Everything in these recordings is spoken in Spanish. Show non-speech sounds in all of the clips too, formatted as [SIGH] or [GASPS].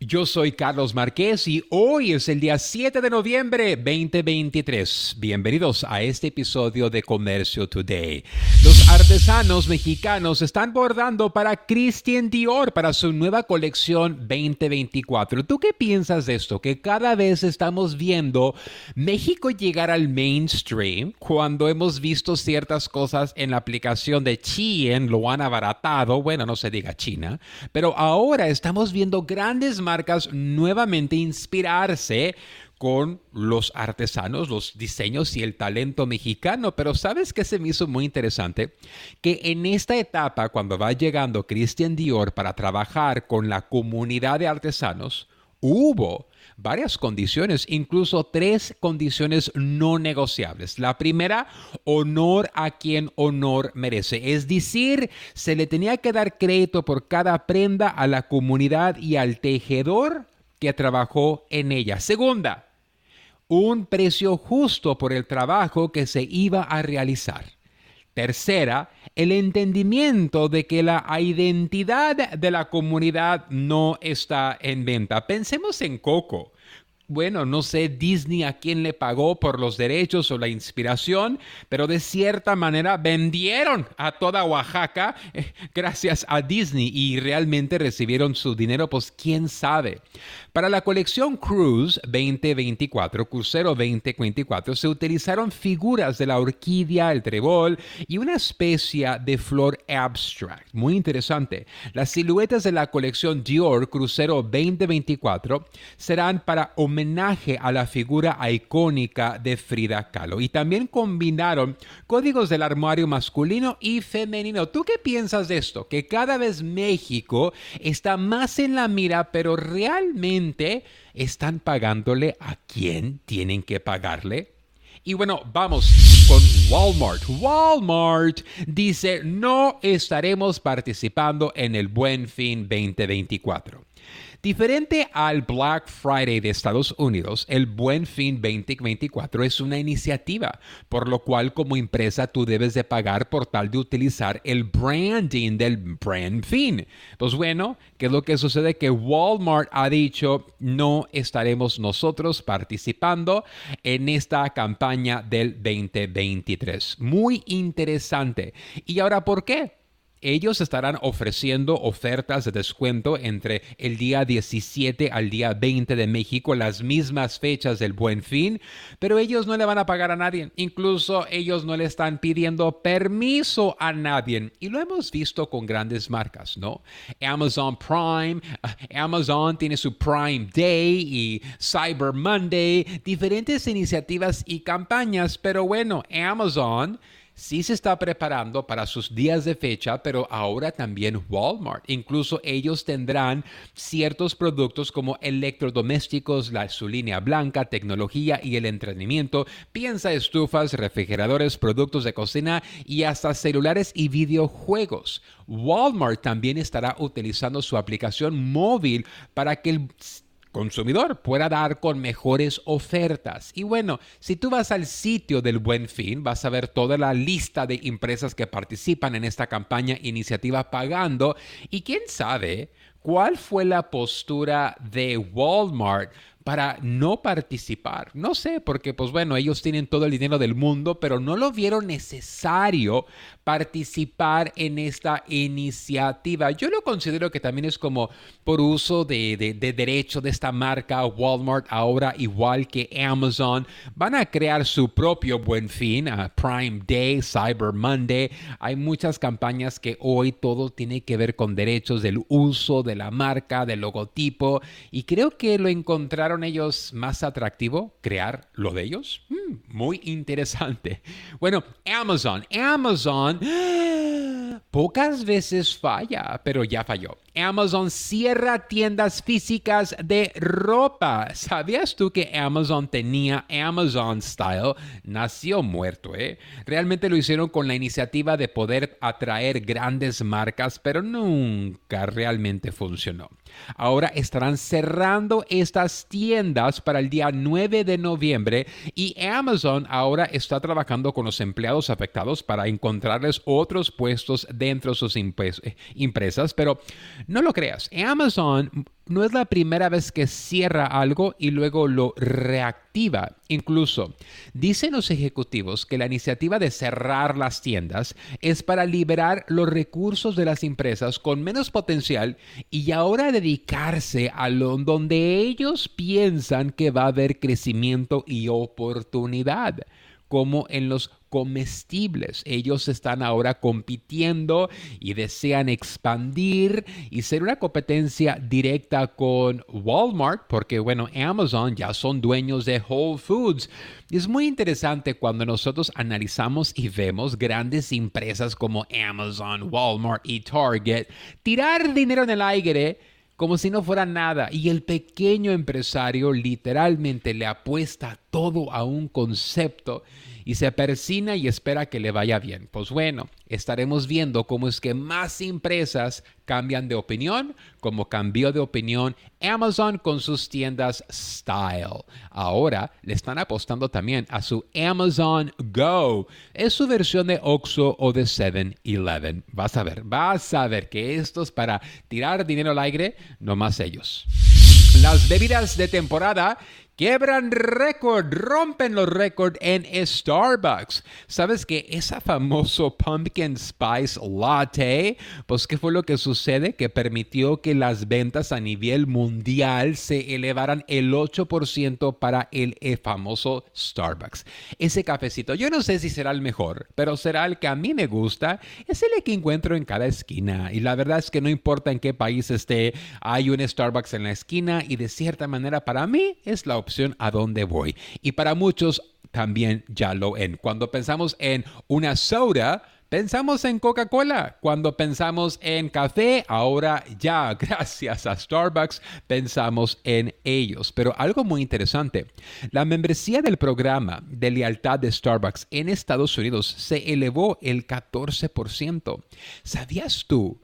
Yo soy Carlos Marqués y hoy es el día 7 de noviembre 2023. Bienvenidos a este episodio de Comercio Today. Los artesanos mexicanos están bordando para Christian Dior para su nueva colección 2024. ¿Tú qué piensas de esto? Que cada vez estamos viendo México llegar al mainstream cuando hemos visto ciertas cosas en la aplicación de Chien, lo han abaratado, bueno, no se diga China, pero ahora estamos viendo grandes marcas nuevamente inspirarse con los artesanos, los diseños y el talento mexicano. Pero ¿sabes qué se me hizo muy interesante? Que en esta etapa, cuando va llegando Christian Dior para trabajar con la comunidad de artesanos, hubo varias condiciones, incluso tres condiciones no negociables. La primera, honor a quien honor merece. Es decir, se le tenía que dar crédito por cada prenda a la comunidad y al tejedor que trabajó en ella. Segunda, un precio justo por el trabajo que se iba a realizar. Tercera, el entendimiento de que la identidad de la comunidad no está en venta. Pensemos en Coco bueno, no sé Disney a quién le pagó por los derechos o la inspiración, pero de cierta manera vendieron a toda Oaxaca eh, gracias a Disney y realmente recibieron su dinero, pues quién sabe. Para la colección Cruise 2024, Crucero 2024, se utilizaron figuras de la orquídea, el trébol y una especie de flor abstract. Muy interesante. Las siluetas de la colección Dior Crucero 2024 serán para homenaje a la figura icónica de Frida Kahlo. Y también combinaron códigos del armario masculino y femenino. ¿Tú qué piensas de esto? Que cada vez México está más en la mira, pero realmente están pagándole a quién tienen que pagarle. Y bueno, vamos con Walmart. Walmart dice, no estaremos participando en el Buen Fin 2024. Diferente al Black Friday de Estados Unidos, el Buen Fin 2024 es una iniciativa, por lo cual como empresa tú debes de pagar por tal de utilizar el branding del Buen Fin. Pues bueno, ¿qué es lo que sucede? Que Walmart ha dicho no estaremos nosotros participando en esta campaña del 2023. Muy interesante. ¿Y ahora por qué? Ellos estarán ofreciendo ofertas de descuento entre el día 17 al día 20 de México, las mismas fechas del buen fin, pero ellos no le van a pagar a nadie. Incluso ellos no le están pidiendo permiso a nadie. Y lo hemos visto con grandes marcas, ¿no? Amazon Prime, eh, Amazon tiene su Prime Day y Cyber Monday, diferentes iniciativas y campañas, pero bueno, Amazon sí se está preparando para sus días de fecha, pero ahora también Walmart. Incluso ellos tendrán ciertos productos como electrodomésticos, la, su línea blanca, tecnología y el entretenimiento. Piensa estufas, refrigeradores, productos de cocina y hasta celulares y videojuegos. Walmart también estará utilizando su aplicación móvil para que el consumidor pueda dar con mejores ofertas. Y bueno, si tú vas al sitio del Buen Fin, vas a ver toda la lista de empresas que participan en esta campaña iniciativa pagando. Y quién sabe cuál fue la postura de Walmart para no participar. No sé, porque pues bueno, ellos tienen todo el dinero del mundo, pero no lo vieron necesario participar en esta iniciativa. Yo lo considero que también es como por uso de, derecho de esta marca Walmart ahora, igual que Amazon, van a crear su propio buen fin, a Prime Day, Cyber Monday. Hay muchas campañas que hoy todo tiene que ver con derechos del uso de la marca, del logotipo, y creo que lo encontraron ellos más atractivo crear lo de ellos? Mm, muy interesante. [LAUGHS] Bueno, Amazon. Amazon [GASPS] pocas veces falla, pero ya falló. Amazon cierra tiendas físicas de ropa. ¿Sabías tú que Amazon tenía Amazon Style? Nació muerto, ¿eh? Realmente lo hicieron con la iniciativa de poder atraer grandes marcas, pero nunca realmente funcionó. Ahora estarán cerrando estas tiendas para el día 9 de noviembre y Amazon ahora está trabajando con los empleados afectados para encontrarles otros puestos dentro de sus empresas, pero no lo creas, Amazon no es la primera vez que cierra algo y luego lo reactiva. Incluso dicen los ejecutivos que la iniciativa de cerrar las tiendas es para liberar los recursos de las empresas con menos potencial y ahora dedicarse a lo donde ellos piensan que va a haber crecimiento y oportunidad como en los comestibles. Ellos están ahora compitiendo y desean expandir y ser una competencia directa con Walmart, porque bueno, Amazon ya son dueños de Whole Foods. Es muy interesante cuando nosotros analizamos y vemos grandes empresas como Amazon, Walmart y Target tirar dinero en el aire como si no fuera nada. Y el pequeño empresario literalmente le apuesta todo a un concepto y se persina y espera que le vaya bien. Pues bueno, estaremos viendo cómo es que más empresas cambian de opinión, como cambió de opinión Amazon con sus tiendas Style. Ahora le están apostando también a su Amazon Go. Es su versión de Oxxo o de 7-Eleven. Vas a ver, vas a ver que esto es para tirar dinero al aire, no más ellos. Las bebidas de temporada quiebran récord, rompen los récords en Starbucks. ¿Sabes que esa famoso pumpkin spice latte? Pues qué fue lo que sucede que permitió que las ventas a nivel mundial se elevaran el 8% para el famoso Starbucks. Ese cafecito, yo no sé si será el mejor, pero será el que a mí me gusta. Es el que encuentro en cada esquina y la verdad es que no importa en qué país esté, hay un Starbucks en la esquina y de cierta manera para mí es la opción a dónde voy. Y para muchos también ya lo en. Cuando pensamos en una soda, Pensamos en Coca-Cola. Cuando pensamos en café, ahora ya, [LAUGHS] gracias a Starbucks, pensamos en ellos. Pero algo muy interesante, la membresía del programa de lealtad de Starbucks en Estados Unidos se elevó el 14%. ¿Sabías tú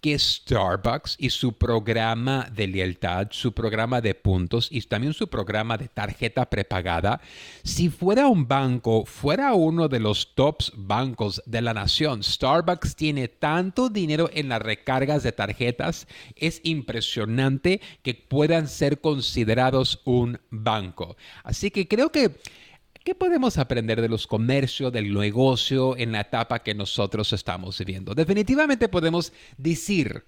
que Starbucks y su programa de lealtad, su programa de puntos y también su programa de tarjeta prepagada, si fuera un banco, fuera uno de los tops bancos de la nación, Starbucks tiene tanto dinero en las recargas de tarjetas, es impresionante que puedan ser considerados un banco. Así que creo que ¿Qué podemos aprender de los comercios, del negocio en la etapa que nosotros estamos viviendo? Definitivamente podemos decir,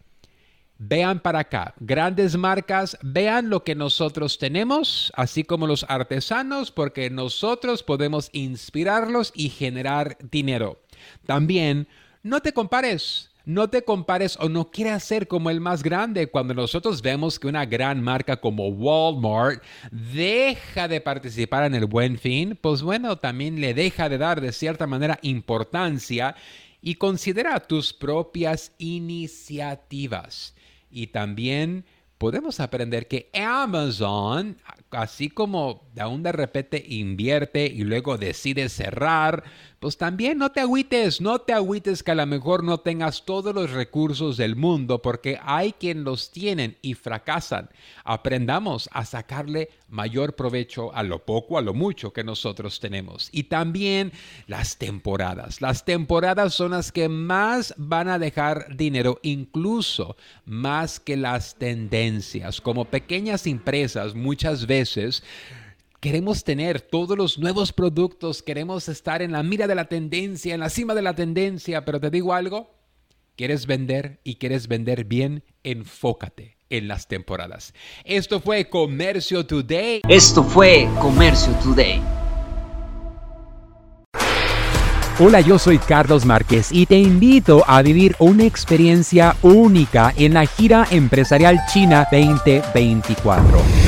vean para acá, grandes marcas, vean lo que nosotros tenemos, así como los artesanos, porque nosotros podemos inspirarlos y generar dinero. También, no te compares no te compares o no quieras ser como el más grande. Cuando nosotros vemos que una gran marca como Walmart deja de participar en el buen fin, pues bueno, también le deja de dar de cierta manera importancia y considera tus propias iniciativas. Y también podemos aprender que Amazon, así como un de repente invierte y luego decide cerrar, pues también no te agüites, no te agüites que a lo mejor no tengas todos los recursos del mundo, porque hay quien los tienen y fracasan. Aprendamos a sacarle mayor provecho a lo poco, a lo mucho que nosotros tenemos. Y también las temporadas. Las temporadas son las que más van a dejar dinero, incluso más que las tendencias. Como pequeñas empresas, muchas veces Queremos tener todos los nuevos productos, queremos estar en la mira de la tendencia, en la cima de la tendencia, pero te digo algo, quieres vender y quieres vender bien, enfócate en las temporadas. Esto fue Comercio Today. Esto fue Comercio Today. Hola, yo soy Carlos Márquez y te invito a vivir una experiencia única en la gira empresarial China 2024